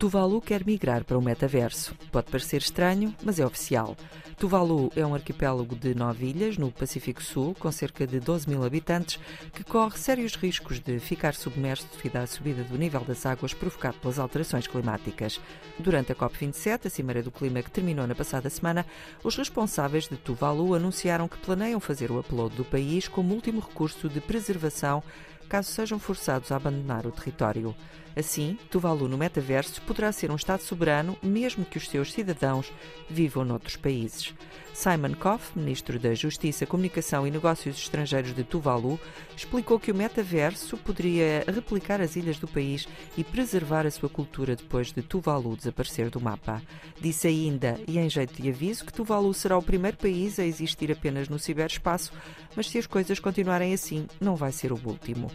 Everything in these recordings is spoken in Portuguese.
Tuvalu quer migrar para o metaverso. Pode parecer estranho, mas é oficial. Tuvalu é um arquipélago de nove ilhas no Pacífico Sul, com cerca de 12 mil habitantes, que corre sérios riscos de ficar submerso devido à subida do nível das águas provocado pelas alterações climáticas. Durante a COP27, a Cimeira do Clima que terminou na passada semana, os responsáveis de Tuvalu anunciaram que planeiam fazer o upload do país como último recurso de preservação caso sejam forçados a abandonar o território. Assim, Tuvalu no metaverso poderá ser um Estado soberano, mesmo que os seus cidadãos vivam noutros países. Simon Koff, ministro da Justiça, Comunicação e Negócios Estrangeiros de Tuvalu, explicou que o metaverso poderia replicar as ilhas do país e preservar a sua cultura depois de Tuvalu desaparecer do mapa. Disse ainda, e em jeito de aviso, que Tuvalu será o primeiro país a existir apenas no ciberespaço, mas se as coisas continuarem assim, não vai ser o último.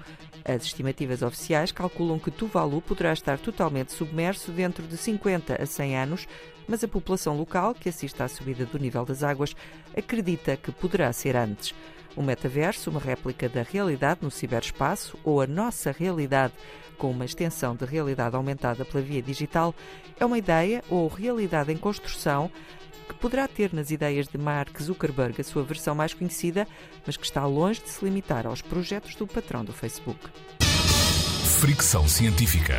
As estimativas oficiais calculam que Tuvalu poderá estar totalmente submerso dentro de 50 a 100 anos, mas a população local, que assiste à subida do nível das águas, acredita que poderá ser antes. O metaverso, uma réplica da realidade no ciberespaço, ou a nossa realidade com uma extensão de realidade aumentada pela via digital, é uma ideia ou realidade em construção que poderá ter nas ideias de Mark Zuckerberg a sua versão mais conhecida, mas que está longe de se limitar aos projetos do patrão do Facebook. Fricção científica.